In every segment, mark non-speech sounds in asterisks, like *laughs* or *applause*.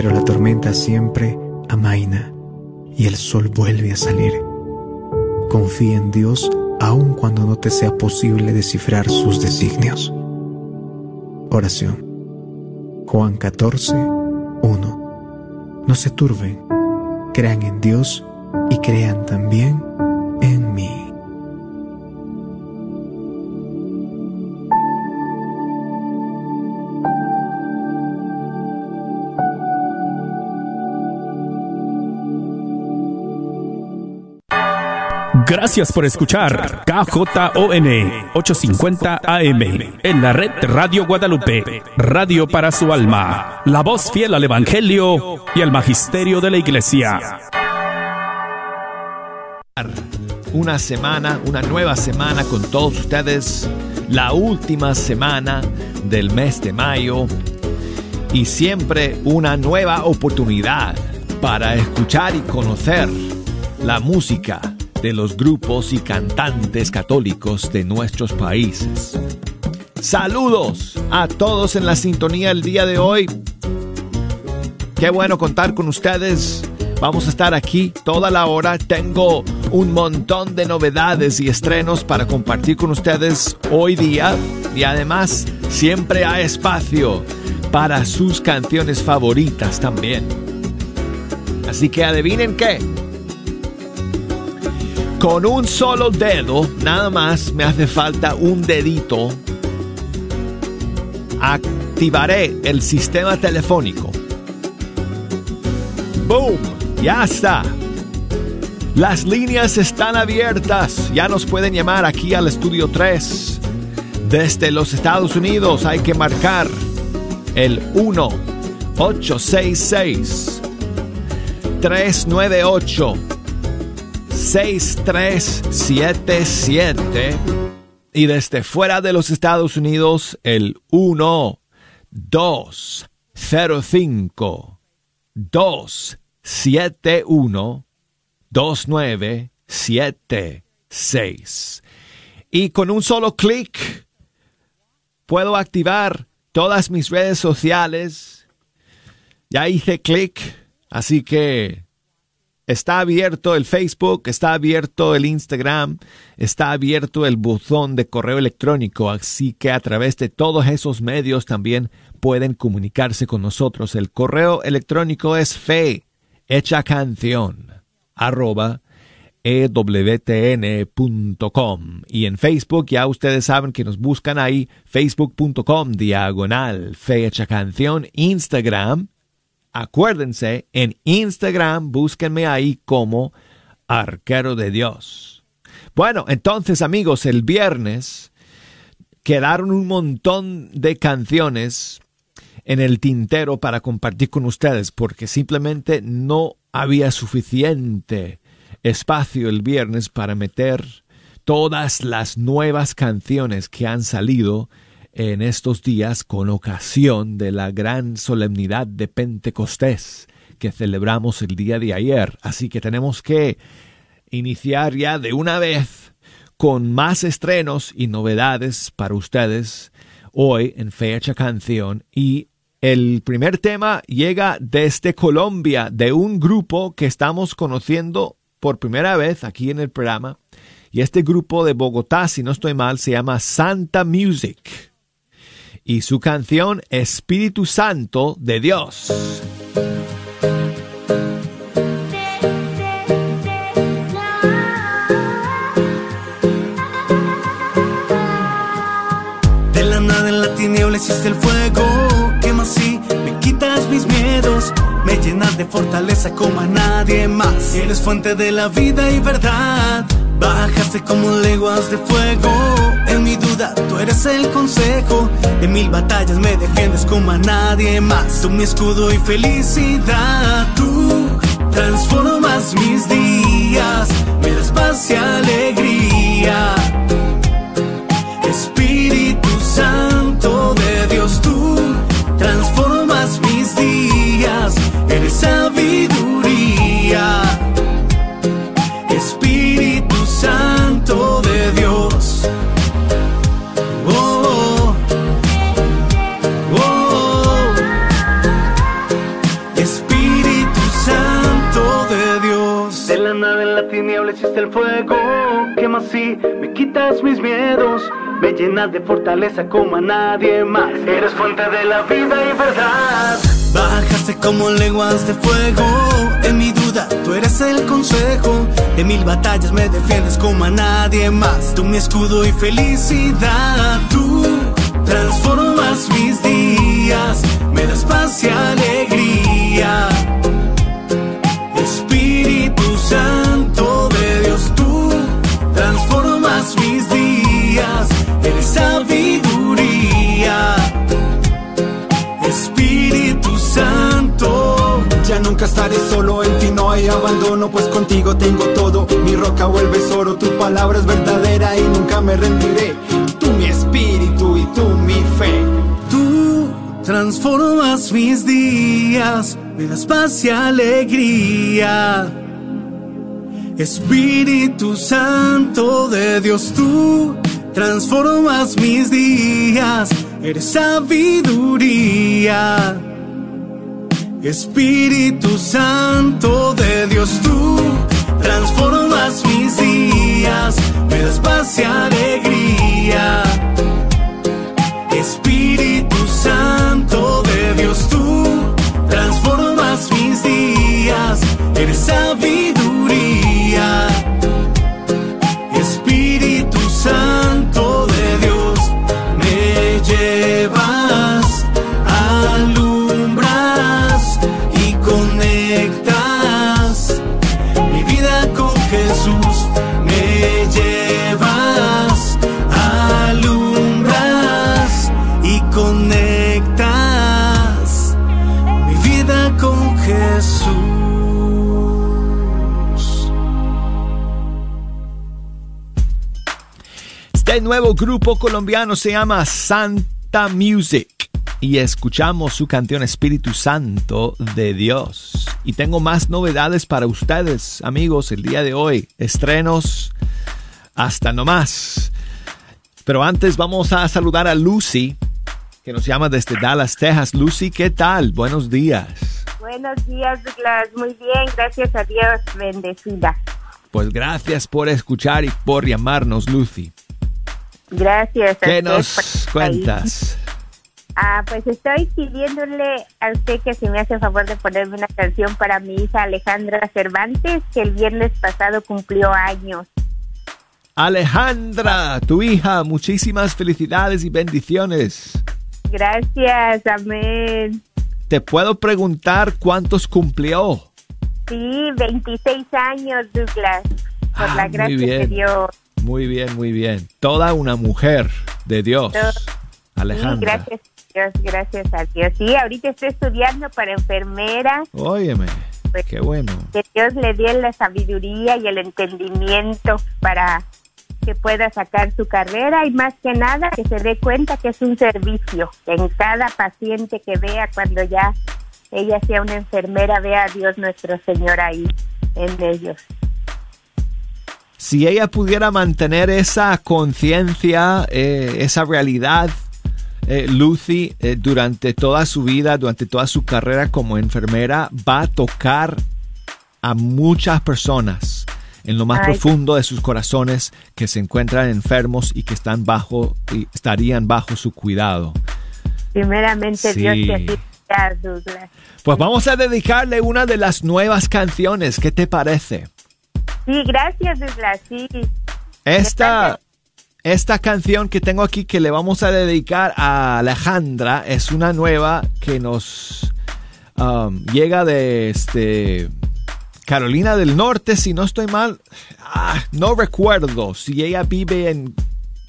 pero la tormenta siempre amaina y el sol vuelve a salir. Confía en Dios aun cuando no te sea posible descifrar sus designios. Oración. Juan 14, 1. No se turben, crean en Dios y crean también Gracias por escuchar KJON 850 AM en la red Radio Guadalupe, radio para su alma, la voz fiel al Evangelio y al Magisterio de la Iglesia. Una semana, una nueva semana con todos ustedes, la última semana del mes de mayo y siempre una nueva oportunidad para escuchar y conocer la música de los grupos y cantantes católicos de nuestros países. Saludos a todos en la sintonía el día de hoy. Qué bueno contar con ustedes. Vamos a estar aquí toda la hora. Tengo un montón de novedades y estrenos para compartir con ustedes hoy día. Y además, siempre hay espacio para sus canciones favoritas también. Así que adivinen qué. Con un solo dedo, nada más me hace falta un dedito. Activaré el sistema telefónico. ¡Boom! Ya está. Las líneas están abiertas. Ya nos pueden llamar aquí al estudio 3. Desde los Estados Unidos hay que marcar el 1 866 398 6377 y desde fuera de los Estados Unidos el 1 205 271 2976 y con un solo clic puedo activar todas mis redes sociales. Ya hice clic así que Está abierto el Facebook, está abierto el Instagram, está abierto el buzón de correo electrónico, así que a través de todos esos medios también pueden comunicarse con nosotros. El correo electrónico es fe hecha canción arroba ewtn.com y en Facebook ya ustedes saben que nos buscan ahí facebook.com diagonal fe hecha canción Instagram Acuérdense, en Instagram búsquenme ahí como Arquero de Dios. Bueno, entonces amigos, el viernes quedaron un montón de canciones en el tintero para compartir con ustedes porque simplemente no había suficiente espacio el viernes para meter todas las nuevas canciones que han salido en estos días con ocasión de la gran solemnidad de Pentecostés que celebramos el día de ayer. Así que tenemos que iniciar ya de una vez con más estrenos y novedades para ustedes hoy en Fecha Canción. Y el primer tema llega desde Colombia de un grupo que estamos conociendo por primera vez aquí en el programa. Y este grupo de Bogotá, si no estoy mal, se llama Santa Music y su canción Espíritu Santo de Dios. De la nada en la tiniebla existe el fuego, llenas de fortaleza como a nadie más. Eres fuente de la vida y verdad, bajaste como leguas de fuego en mi duda, tú eres el consejo. En mil batallas me defiendes como a nadie más. Tú mi escudo y felicidad. Tú transformas mis días. Me das paz y alegría. Así, me quitas mis miedos, me llenas de fortaleza como a nadie más. Eres fuente de la vida y verdad. Bajaste como lenguas de fuego, en mi duda tú eres el consejo. En mil batallas me defiendes como a nadie más. Tú mi escudo y felicidad, tú transformas mis días, me das paz y alegría. Mis días, eres sabiduría. Espíritu Santo. Ya nunca estaré solo, en ti no hay abandono, pues contigo tengo todo. Mi roca vuelve oro, tu palabra es verdadera y nunca me rendiré. Tú mi espíritu y tú mi fe. Tú transformas mis días, me das paz y alegría. Espíritu Santo de Dios, tú transformas mis días, eres sabiduría. Espíritu Santo de Dios, tú transformas mis días, me das paz y alegría. Espíritu Santo de Dios, tú transformas mis días, eres sabiduría. Nuevo grupo colombiano se llama Santa Music y escuchamos su canción Espíritu Santo de Dios. Y tengo más novedades para ustedes, amigos, el día de hoy. Estrenos hasta no más. Pero antes vamos a saludar a Lucy, que nos llama desde Dallas, Texas. Lucy, ¿qué tal? Buenos días. Buenos días, Douglas. Muy bien, gracias a Dios. Bendecida. Pues gracias por escuchar y por llamarnos, Lucy. Gracias. a ¿Qué usted nos cuentas? Ah, pues estoy pidiéndole a usted que si me hace favor de ponerme una canción para mi hija Alejandra Cervantes, que el viernes pasado cumplió años. Alejandra, tu hija, muchísimas felicidades y bendiciones. Gracias, amén. ¿Te puedo preguntar cuántos cumplió? Sí, 26 años, Douglas, por Ah, la gracia de. Dios. Muy bien, muy bien. Toda una mujer de Dios. Todo. Sí, Alejandra. gracias gracias a Dios. Sí, ahorita estoy estudiando para enfermera. Óyeme, Pues, qué bueno. que Dios le dé la sabiduría y el entendimiento para que pueda sacar su carrera y más que nada que se dé cuenta que es un servicio. Que en cada paciente que vea cuando ya ella sea una enfermera, vea a Dios nuestro Señor ahí en ellos. Si ella pudiera mantener esa conciencia, eh, esa realidad, eh, Lucy, eh, durante toda su vida, durante toda su carrera como enfermera, va a tocar a muchas personas en lo más Ay. profundo de sus corazones que se encuentran enfermos y que están bajo y estarían bajo su cuidado. Primeramente Sí. Dios te Douglas. Pues vamos a dedicarle una de las nuevas canciones. ¿Qué te parece? Sí, gracias, Douglas. Sí, Esta, esta canción que tengo aquí que le vamos a dedicar a Alejandra es una nueva que nos um, llega de este, Carolina del Norte, si no estoy mal. Ah, no recuerdo si ella vive en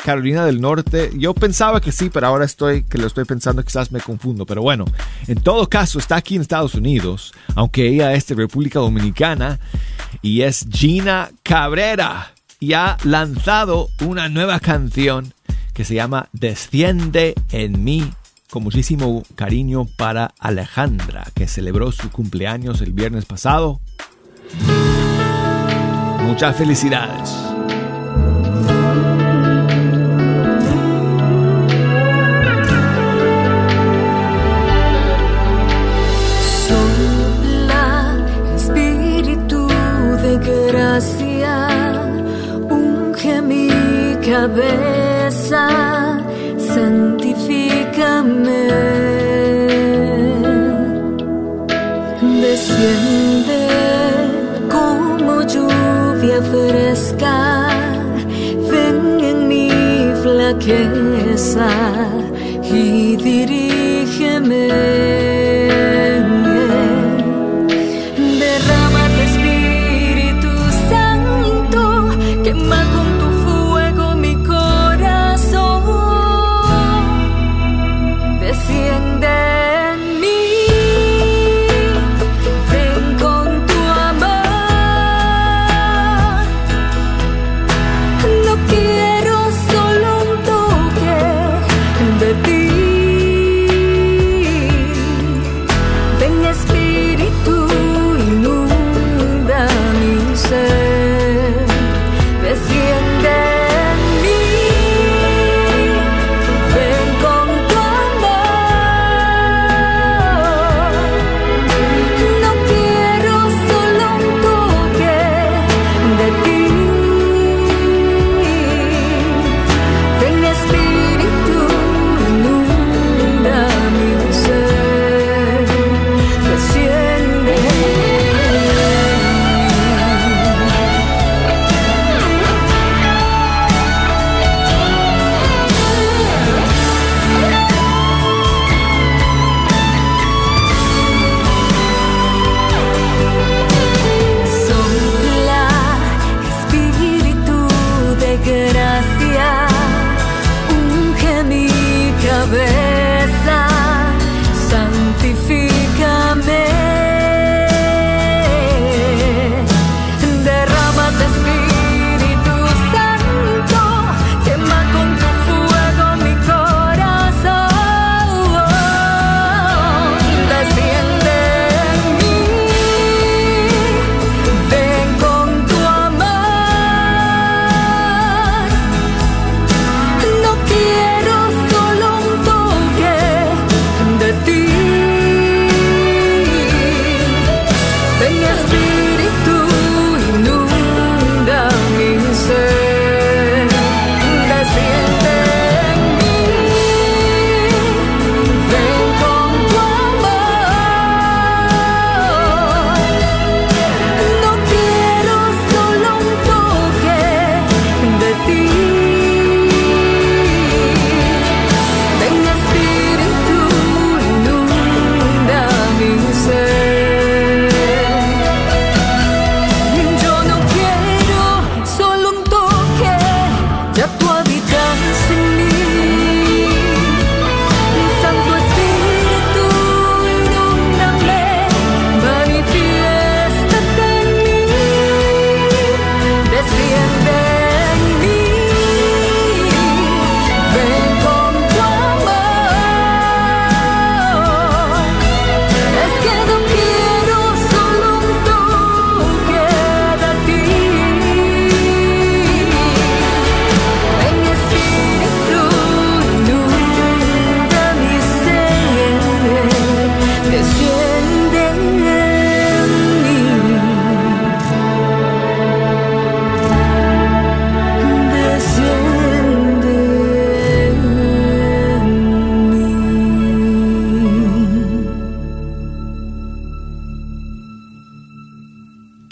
Carolina del Norte. Yo pensaba que sí, pero ahora estoy que lo estoy pensando, quizás me confundo. Pero bueno, en todo caso está aquí en Estados Unidos, aunque ella es de República Dominicana y es Gina Cabrera y ha lanzado una nueva canción que se llama Desciende en mí con muchísimo cariño para Alejandra, que celebró su cumpleaños el viernes pasado. Muchas felicidades. vacía, unge mi cabeza, santifícame. Desciende como lluvia fresca, ven en mi flaqueza y dirígeme.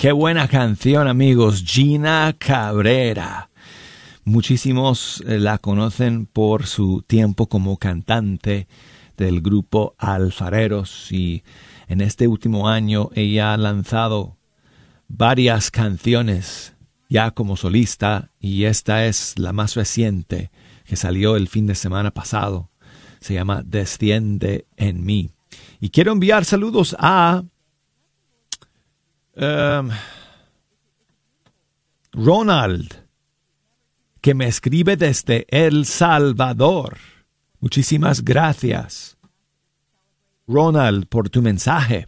Qué buena canción, amigos. Gina Cabrera. Muchísimos eh, la conocen por su tiempo como cantante del grupo Alfareros y en este último año ella ha lanzado varias canciones ya como solista y esta es la más reciente que salió el fin de semana pasado. Se llama Desciende en mí. Y quiero enviar saludos a Em, Ronald, que me escribe desde El Salvador. Muchísimas gracias. Ronald, por tu mensaje.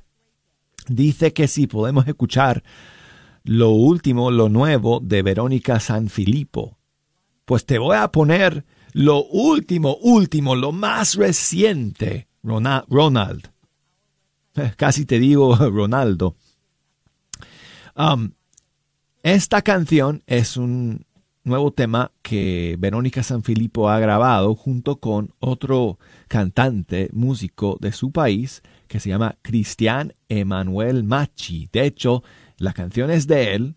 Dice que si podemos escuchar lo último, lo nuevo de Verónica Sanfilippo. Pues te voy a poner lo último, último, lo más reciente, Ronald. *laughs* Casi te digo Ronaldo. Um, esta canción es un nuevo tema que Verónica Sanfilippo ha grabado junto con otro cantante, músico de su país, que se llama Cristian Emanuel Machi. De hecho, la canción es de él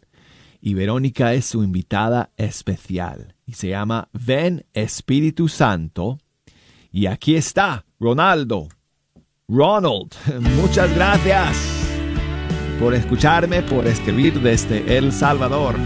y Verónica es su invitada especial. y se llama Ven Espíritu Santo. Y aquí está, Ronaldo. Ronald, *laughs* muchas gracias por escucharme, por escribir desde El Salvador.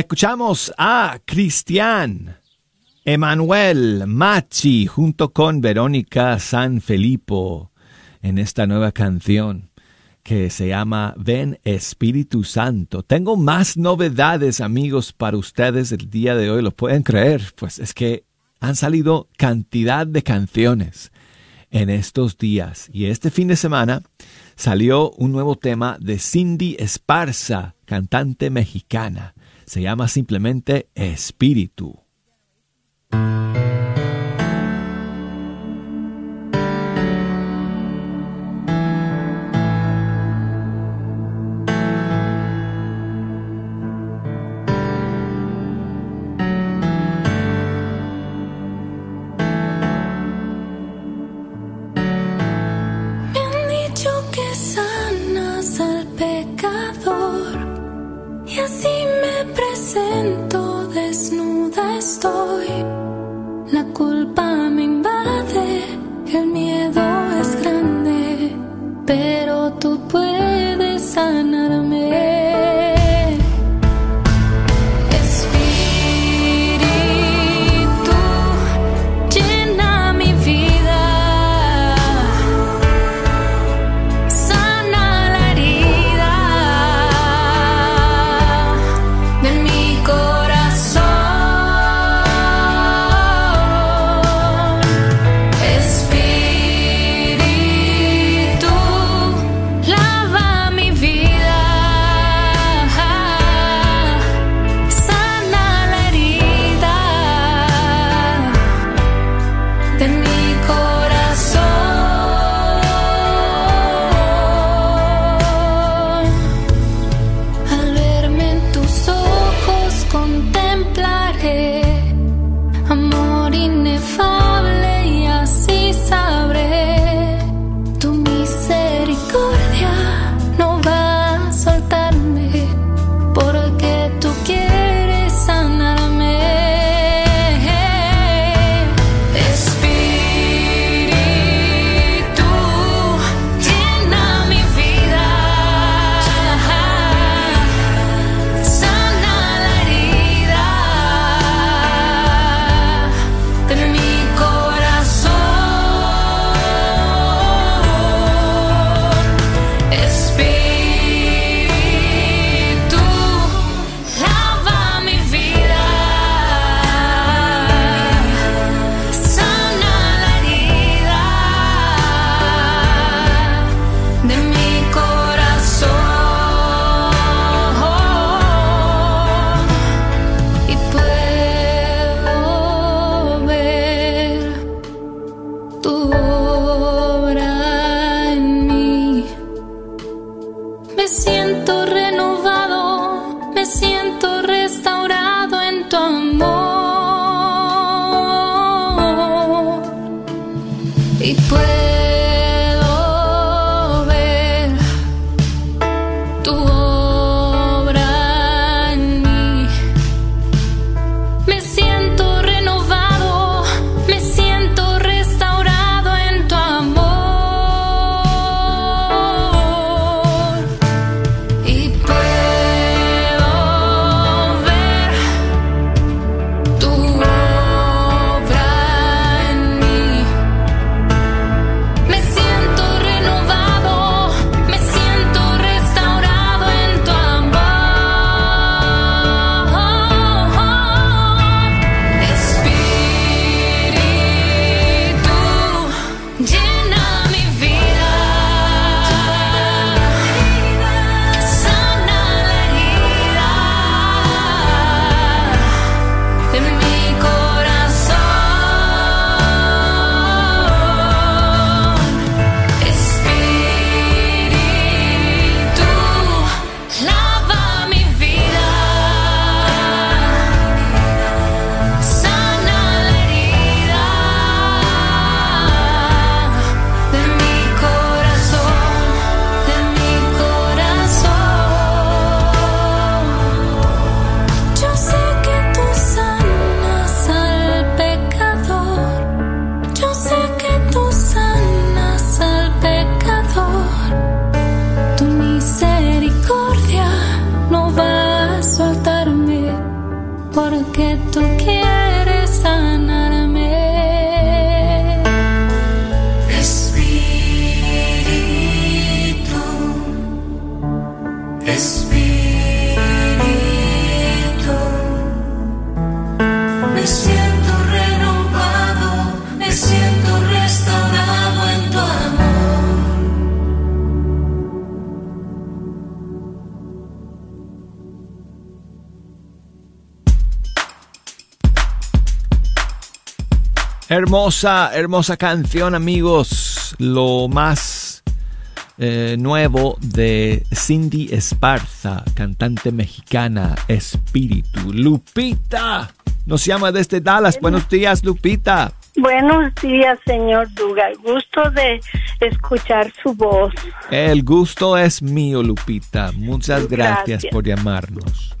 Escuchamos a Cristian Emanuel Machi junto con Verónica San Felipo en esta nueva canción que se llama Ven Espíritu Santo. Tengo más novedades amigos para ustedes el día de hoy, lo pueden creer, pues es que han salido cantidad de canciones en estos días. Y este fin de semana salió un nuevo tema de Cindy Esparza, cantante mexicana se llama simplemente espíritu. la culpa me invade, el miedo es grande, pero Hermosa, hermosa canción, amigos. Lo más eh, nuevo de Cindy Esparza, cantante mexicana, Espíritu. Lupita, nos llama desde Dallas. Buenos días, Lupita. Buenos días, señor Duga. Gusto de escuchar su voz. El gusto es mío, Lupita. Muchas gracias, Gracias. por llamarnos.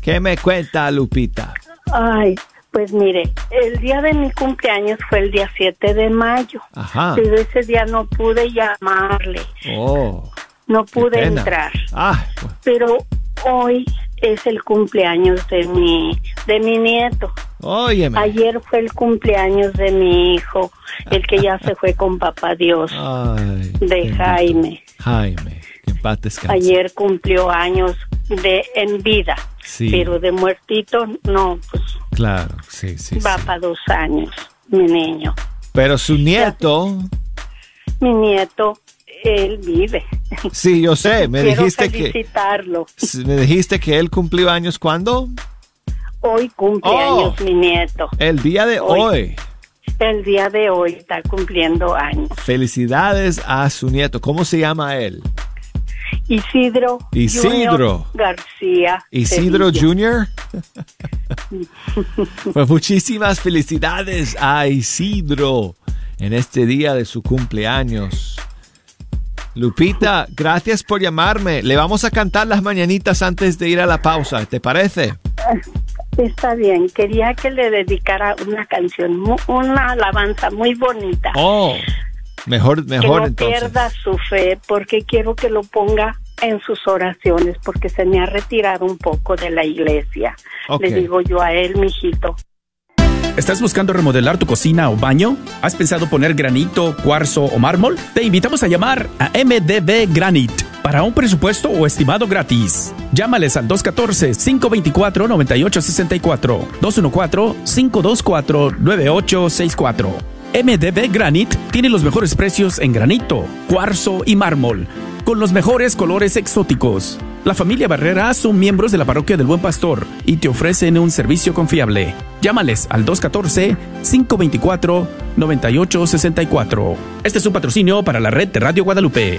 ¿Qué me cuenta, Lupita? Ay, pues mire, el día de mi cumpleaños fue el día 7 de mayo. Ajá. Pero ese día no pude llamarle, Oh, no pude entrar. Ah, Pero hoy es el cumpleaños de mi de mi nieto. óyeme. Ayer fue el cumpleaños de mi hijo, el que ya se fue con papá Dios, *laughs* Ay, de. Jaime. Jaime, paz descanse. Ayer cumplió años de en vida, Sí. pero de muertito no, pues Claro, sí, sí. va sí. para dos años, mi niño. Pero su nieto, Mi nieto, él vive. sí, yo sé, me Quiero dijiste que felicitarlo. me dijiste que él cumplió años cuando? Hoy cumple Oh. años mi nieto. El día de Hoy. hoy. El día de hoy está cumpliendo años. Felicidades a su nieto. ¿Cómo se llama él? Isidro. Isidro. Junior García. Isidro. Jr. *laughs* pues muchísimas felicidades a Isidro en este día de su cumpleaños. Lupita, gracias por llamarme. Le vamos a cantar las mañanitas antes de ir a la pausa. ¿Te parece? *laughs* Está bien, quería que le dedicara una canción, una alabanza muy bonita. Oh, mejor, que mejor no entonces. pierda su fe, porque quiero que lo ponga en sus oraciones, porque se me ha retirado un poco de la iglesia. Le digo yo a él, mijito. ¿Estás buscando remodelar tu cocina o baño? ¿Has pensado poner granito, cuarzo o mármol? Te invitamos a llamar a MDB Granite para un presupuesto o estimado gratis. Llámales al 214-524-9864, 214-524-9864. MDB Granite tiene los mejores precios en granito, cuarzo y mármol, con los mejores colores exóticos. La familia Barrera son miembros de la parroquia del Buen Pastor y te ofrecen un servicio confiable. Llámales al 214-524-9864. Este es un patrocinio para la red de Radio Guadalupe.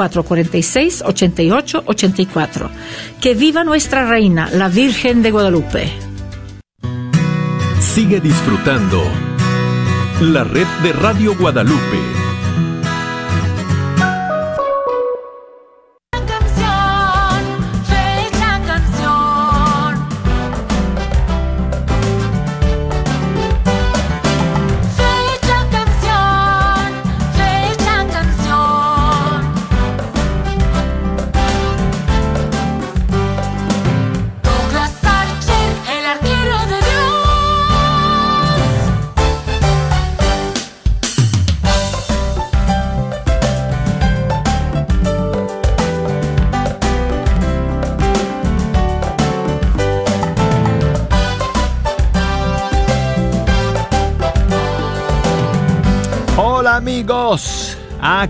972-446-8884. Que viva nuestra reina, la Virgen de Guadalupe. Sigue disfrutando la red de Radio Guadalupe.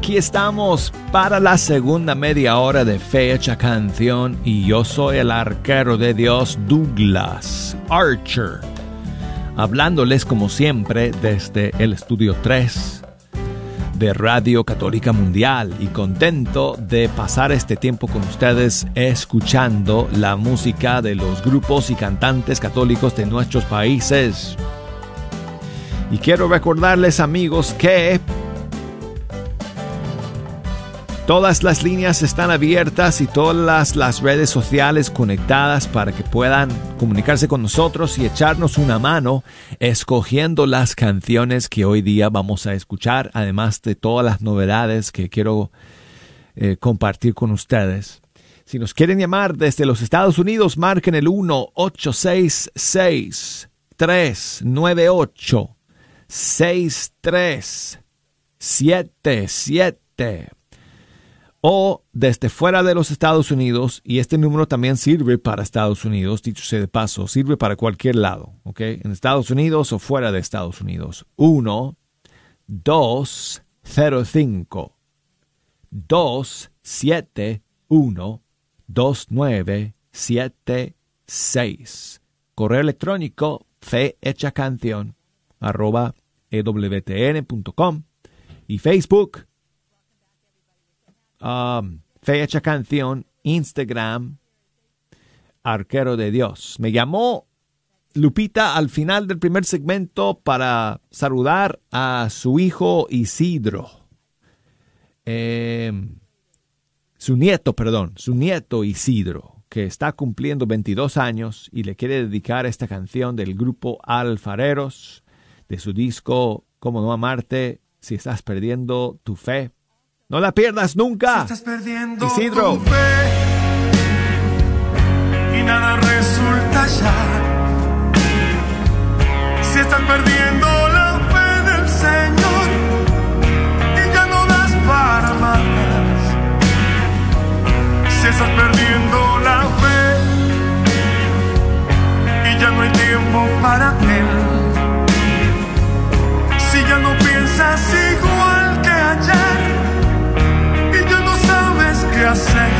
Aquí estamos para la segunda media hora de Fecha Canción y yo soy el arquero de Dios Douglas Archer, hablándoles como siempre desde el estudio 3 de Radio Católica Mundial y contento de pasar este tiempo con ustedes escuchando la música de los grupos y cantantes católicos de nuestros países. Y quiero recordarles amigos que todas las líneas están abiertas y todas las, redes sociales conectadas para que puedan comunicarse con nosotros y echarnos una mano escogiendo las canciones que hoy día vamos a escuchar, además de todas las novedades que quiero eh, compartir con ustedes. Si nos quieren llamar desde los Estados Unidos, marquen el 1-866-398. 6377 o desde fuera de los Estados Unidos y este número también sirve para Estados Unidos, dicho sea de paso, sirve para cualquier lado, ¿ok? En Estados Unidos o fuera de Estados Unidos. 1 205 271 2976 Correo electrónico fe hecha canción arroba ewtn.com y Facebook, um, Fe Hecha Canción, Instagram, Arquero de Dios. Me llamó Lupita al final del primer segmento para saludar a su hijo Isidro. Eh, su nieto, perdón, su nieto Isidro, que está cumpliendo 22 años y le quiere dedicar esta canción del grupo Alfareros de su disco Cómo no amarte si estás perdiendo tu fe. No la pierdas nunca. Estás perdiendo Isidro. tu fe y nada resulta ya. Si estás perdiendo la fe del Señor y ya no das para más. Si estás perdiendo la fe y ya no hay tiempo para Él. Si ya no piensas igual que ayer sabes qué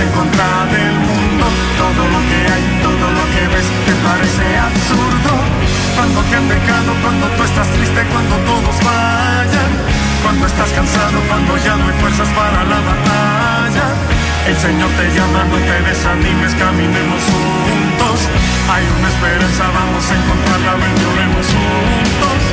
En contra del mundo. Todo lo que hay, todo lo que ves, te parece absurdo. Cuando te han dejado, cuando tú estás triste, cuando todos fallan, cuando estás cansado, cuando ya no hay fuerzas para la batalla. El Señor te llama, no te desanimes, caminemos juntos. Hay una esperanza, vamos a encontrarla, ven, juntos.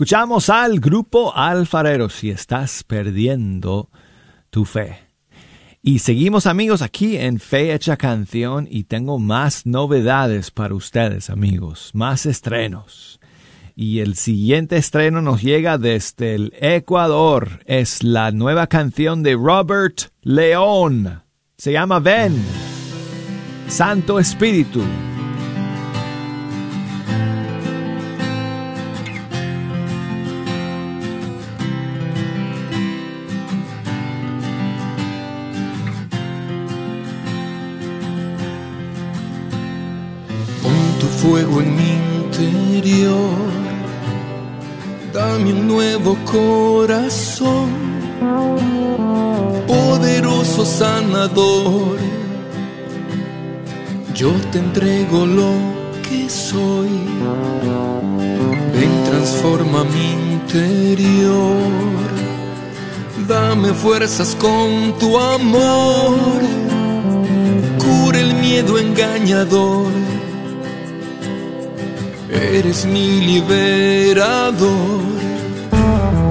Escuchamos al grupo Alfarero si estás perdiendo tu fe. Y seguimos amigos aquí en Fe Hecha Canción y tengo más novedades para ustedes amigos, más estrenos. Y el siguiente estreno nos llega desde el Ecuador. Es la nueva canción de Robert León. Se llama Ven. Santo Espíritu. Fuego en mi interior, dame un nuevo corazón, poderoso sanador. Yo te entrego lo que soy, ven transforma mi interior, dame fuerzas con tu amor, cura el miedo engañador. Eres mi liberador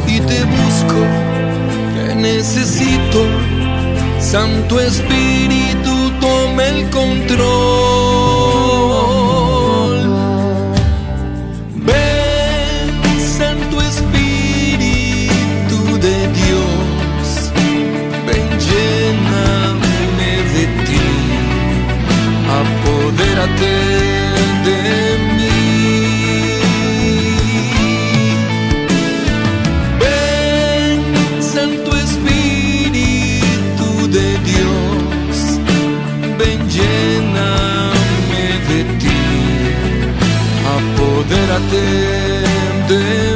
y te busco, te necesito. Santo Espíritu, toma el control. Ven, Santo Espíritu de Dios, ven, lléname de ti, apodérate te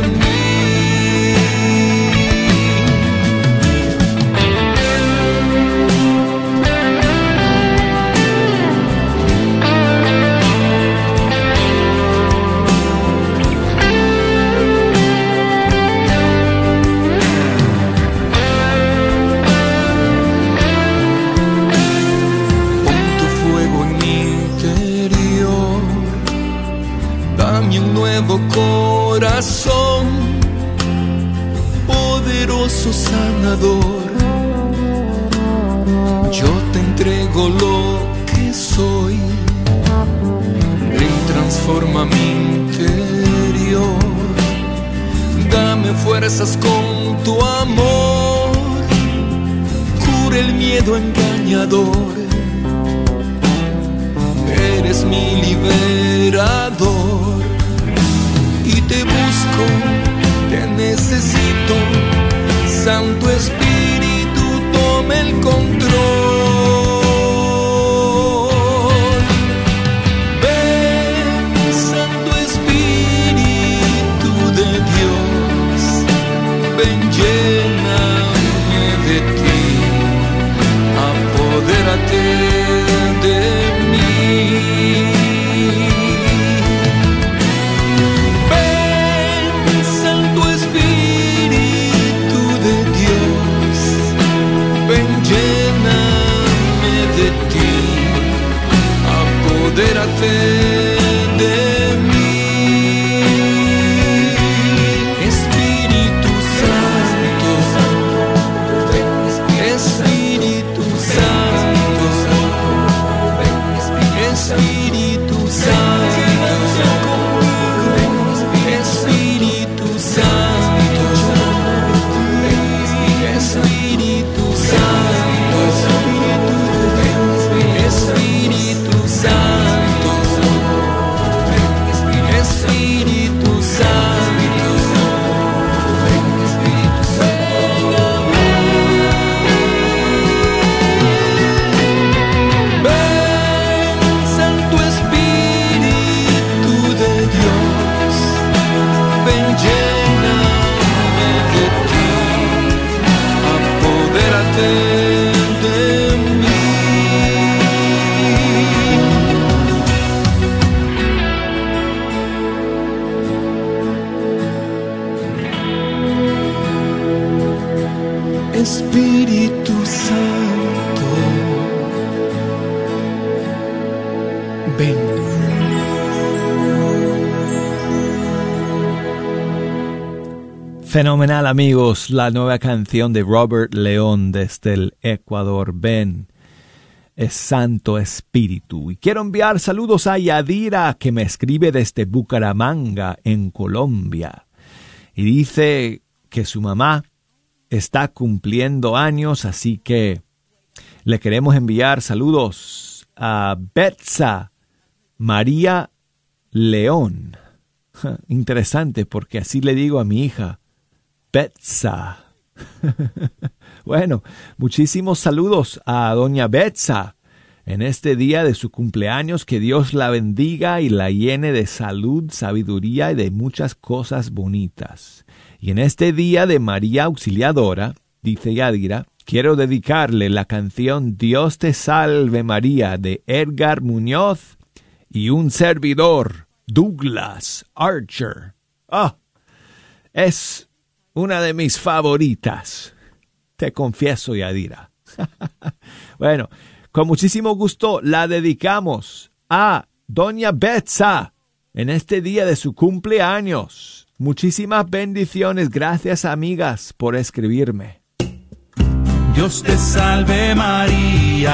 Dame un nuevo corazón, poderoso sanador. Yo te entrego lo que soy. Ven, transforma mi interior. Dame fuerzas con tu amor. Cura el miedo engañador. Eres mi liberador. Te busco, te necesito. Santo Espíritu, toma el control. Ven, Santo Espíritu de Dios, ven, lléname de ti, apodérate apodérate amigos, la nueva canción de Robert León desde el Ecuador. Ven, es Santo Espíritu. Y quiero enviar saludos a Yadira que me escribe desde Bucaramanga, en Colombia. Y dice que su mamá está cumpliendo años, así que le queremos enviar saludos a Betsa María León. Interesante porque así le digo a mi hija, Betsa. *laughs* bueno, muchísimos saludos a doña Betsa en este día de su cumpleaños. Que Dios la bendiga y la llene de salud, sabiduría y de muchas cosas bonitas. Y en este día de María Auxiliadora, dice Yadira, quiero dedicarle la canción Dios te salve María de Edgar Muñoz y un servidor, Douglas Archer. Ah, es una de mis favoritas. Te confieso, Yadira. *laughs* bueno, con muchísimo gusto la dedicamos a Doña Betsa en este día de su cumpleaños. Muchísimas bendiciones. Gracias, amigas, por escribirme. Dios te salve María.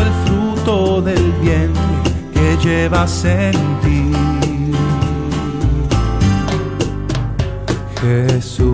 El fruto del vientre que llevas en ti. Jesús.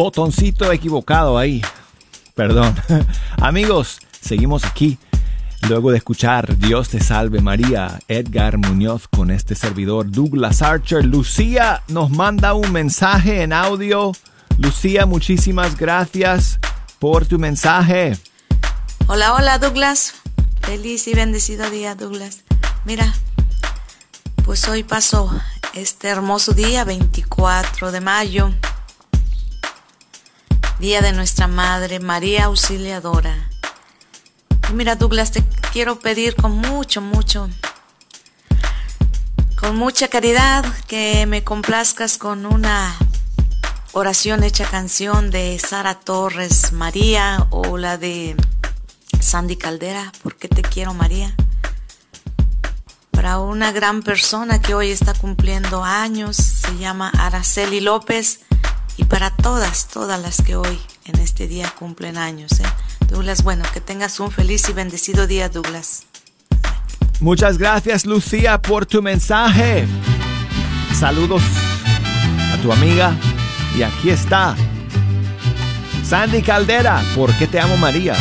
Botoncito equivocado ahí. Perdón. *laughs* Amigos, seguimos aquí. Luego de escuchar Dios te salve María, Edgar Muñoz con este servidor Douglas Archer, Lucía nos manda un mensaje en audio. Lucía, muchísimas gracias por tu mensaje. Hola, hola Douglas. Feliz y bendecido día Douglas. Mira, pues hoy pasó este hermoso día, 24 de mayo, día de nuestra Madre María Auxiliadora. Y mira Douglas, te quiero pedir con mucho, mucho, con mucha caridad que me complazcas con una oración hecha canción de Sara Torres María o la de Sandy Caldera, ¿por qué te quiero María? Para una gran persona que hoy está cumpliendo años, se llama Araceli López, y para todas, todas las que hoy en este día cumplen años. ¿eh? Douglas, bueno, que tengas un feliz y bendecido día, Douglas. Muchas gracias Lucía por tu mensaje. Saludos a tu amiga. Y aquí está. Sandy Caldera, ¿por qué te amo María?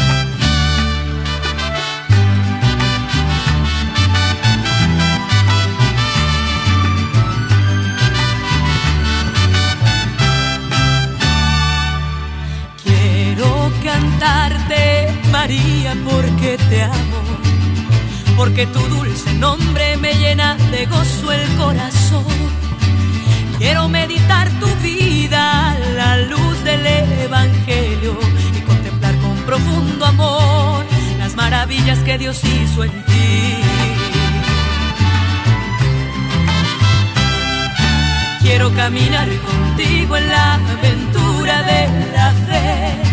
Cantarte, María, porque te amo, porque tu dulce nombre me llena de gozo el corazón. Quiero meditar tu vida a la luz del Evangelio y contemplar con profundo amor las maravillas que Dios hizo en ti. Quiero caminar contigo en la aventura de la fe.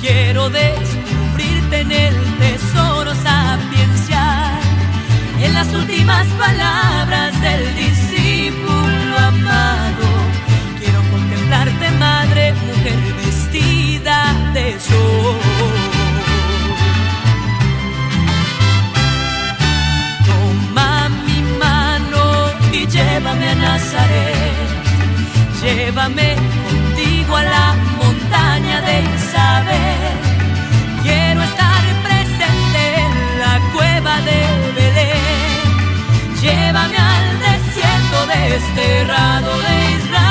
Quiero descubrirte en el tesoro sapiencial en las últimas palabras del discípulo amado. Quiero contemplarte, madre, mujer vestida de sol. Toma mi mano y llévame a Nazaret. Llévame contigo a la montaña de Isabel. Quiero estar presente en la cueva de Belén. Llévame al desierto desterrado de Israel.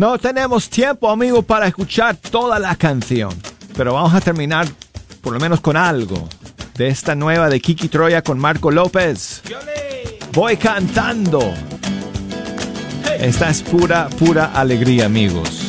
No tenemos tiempo, amigo, para escuchar toda la canción, pero vamos a terminar por lo menos con algo de esta nueva de Kiki Troya con Marco López. Voy cantando. Esta es pura, pura alegría, amigos.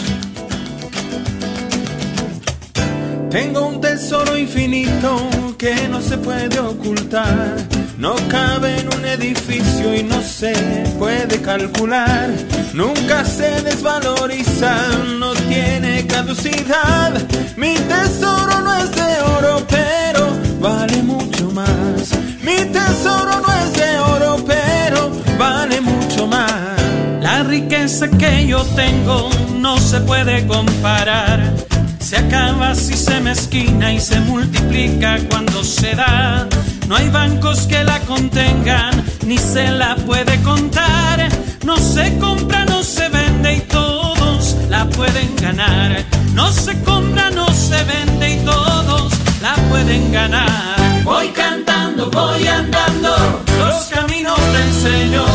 Tengo un tesoro infinito que no se puede ocultar. No cabe en un edificio y no se puede calcular. Nunca se desvaloriza, no tiene caducidad. Mi tesoro no es de oro, pero vale mucho más. Mi tesoro no es de oro, pero vale mucho más. La riqueza que yo tengo no se puede comparar. se acaba si se mezquina y se multiplica cuando se da. No hay bancos que la contengan, ni se la puede contar. No se compra, no se vende y todos la pueden ganar. No se compra, no se vende y todos la pueden ganar. Voy cantando, voy andando los caminos del Señor.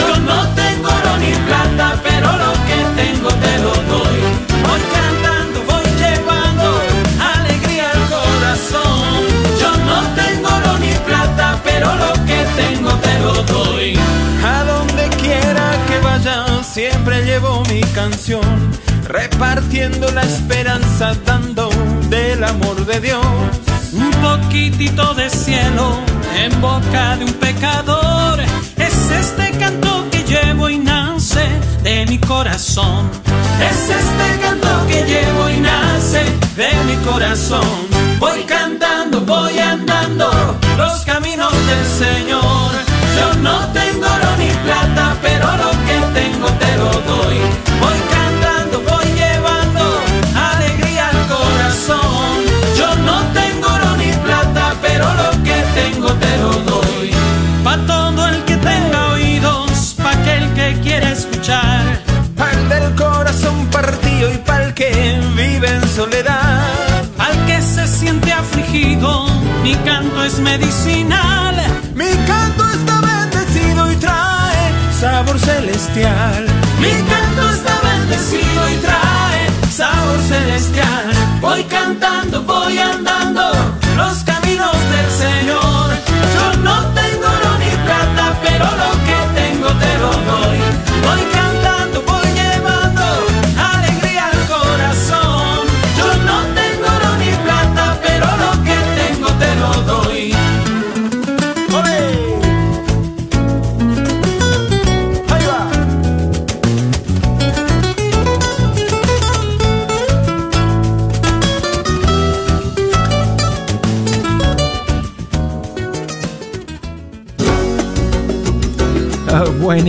Yo no tengo oro ni plata, pero lo siempre llevo mi canción. Repartiendo la esperanza, dando del amor de Dios. Un poquitito de cielo en boca de un pecador. Es este canto que llevo y nace de mi corazón. Es este canto que llevo y nace de mi corazón. Voy cantando, voy andando los caminos del Señor. Yo no tengo canto es medicinal. Mi canto está bendecido y trae sabor celestial. Mi canto está bendecido y trae sabor celestial. Voy cantando, voy andando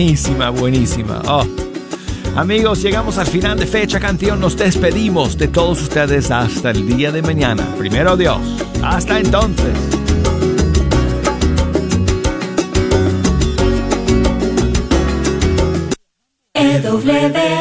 buenísima, buenísima. Oh. Amigos, llegamos al final de Fecha Canción. Nos despedimos de todos ustedes hasta el día de mañana. Primero Dios. Hasta entonces. EWTN,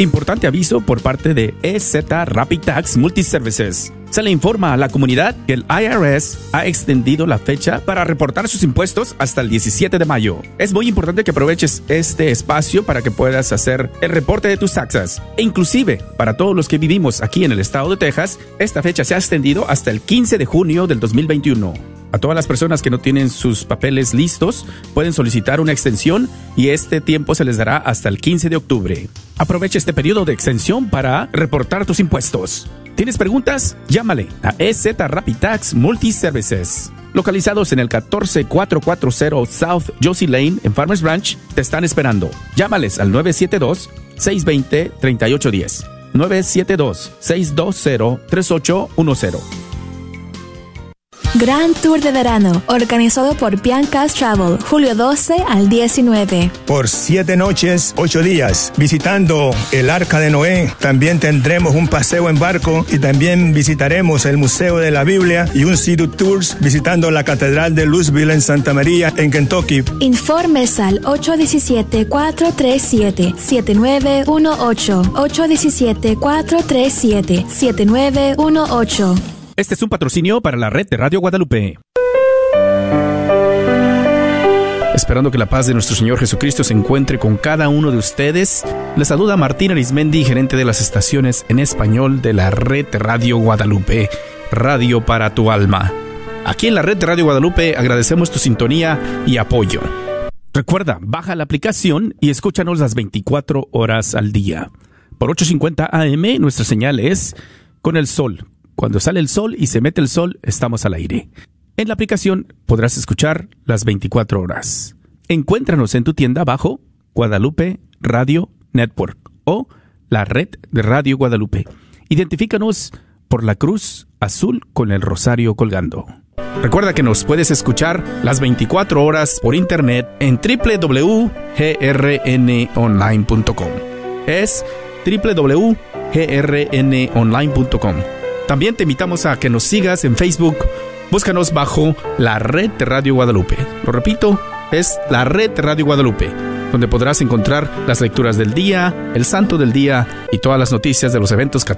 Importante aviso por parte de EZ Rapid Tax Multiservices. Se le informa a la comunidad que el IRS ha extendido la fecha para reportar sus impuestos hasta el 17 de mayo. Es muy importante que aproveches este espacio para que puedas hacer el reporte de tus taxas. E inclusive, para todos los que vivimos aquí en el estado de Texas, esta fecha se ha extendido hasta el 15 de junio del 2021. A todas las personas que no tienen sus papeles listos pueden solicitar una extensión y este tiempo se les dará hasta el 15 de octubre. Aprovecha este periodo de extensión para reportar tus impuestos. ¿Tienes preguntas? Llámale a EZ Rapid Tax Multiservices. Localizados en el 14440 South Josie Lane en Farmers Branch, te están esperando. Llámales al 972-620-3810. 972-620-3810. Gran Tour de Verano, organizado por Bianca's Travel, julio 12 al 19. Por siete noches, ocho días, visitando el Arca de Noé. También tendremos un paseo en barco y también visitaremos el Museo de la Biblia y un City Tours visitando la Catedral de Louisville en Santa María, en Kentucky. Informes al 817-437-7918. 817-437-7918. Este es un patrocinio para la red de Radio Guadalupe. Esperando que la paz de nuestro Señor Jesucristo se encuentre con cada uno de ustedes, les saluda Martín Arismendi, gerente de las estaciones en español de la red Radio Guadalupe, Radio para tu alma. Aquí en la red Radio Guadalupe agradecemos tu sintonía y apoyo. Recuerda, baja la aplicación y escúchanos las 24 horas al día. Por 8.50 AM nuestra señal es con el sol. Cuando sale el sol y se mete el sol, estamos al aire. En la aplicación podrás escuchar las 24 horas. Encuéntranos en tu tienda bajo Guadalupe Radio Network o la red de Radio Guadalupe. Identifícanos por la cruz azul con el rosario colgando. Recuerda que nos puedes escuchar las 24 horas por internet en www.grnonline.com. Es www.grnonline.com. También te invitamos a que nos sigas en Facebook. Búscanos bajo la red de Radio Guadalupe. Lo repito, es la red de Radio Guadalupe, donde podrás encontrar las lecturas del día, el santo del día y todas las noticias de los eventos católicos